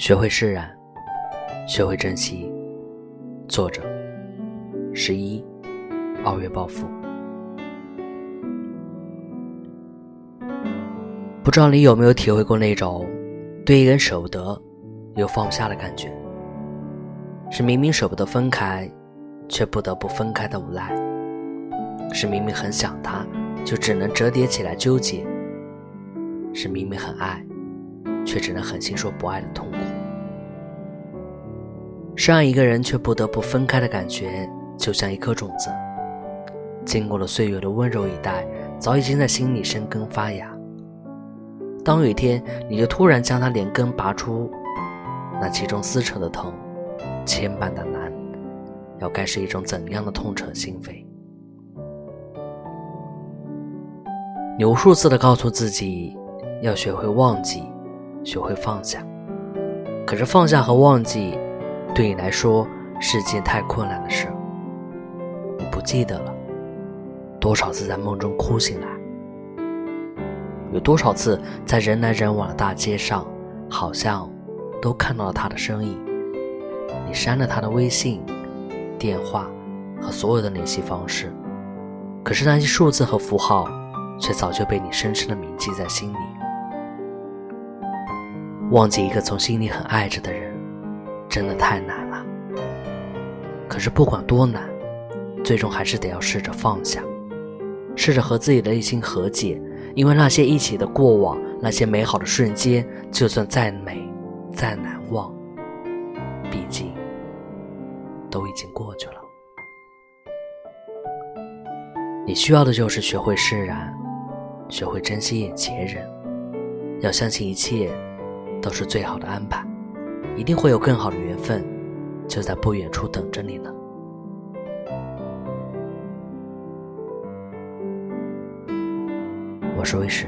学会释然，学会珍惜。作者：十一，二月暴富。不知道你有没有体会过那种对一个人舍不得又放不下的感觉？是明明舍不得分开，却不得不分开的无奈；是明明很想他，就只能折叠起来纠结；是明明很爱。却只能狠心说不爱的痛苦，深爱一个人却不得不分开的感觉，就像一颗种子，经过了岁月的温柔以待，早已经在心里生根发芽。当有一天你就突然将它连根拔出，那其中撕扯的疼，牵绊的难，要该是一种怎样的痛彻心扉？你无数次的告诉自己，要学会忘记。学会放下，可是放下和忘记，对你来说是件太困难的事。你不记得了，多少次在梦中哭醒来，有多少次在人来人往的大街上，好像都看到了他的身影。你删了他的微信、电话和所有的联系方式，可是那些数字和符号，却早就被你深深的铭记在心里。忘记一个从心里很爱着的人，真的太难了。可是不管多难，最终还是得要试着放下，试着和自己的内心和解。因为那些一起的过往，那些美好的瞬间，就算再美、再难忘，毕竟都已经过去了。你需要的就是学会释然，学会珍惜眼前人，要相信一切。都是最好的安排，一定会有更好的缘分，就在不远处等着你呢。我是魏石。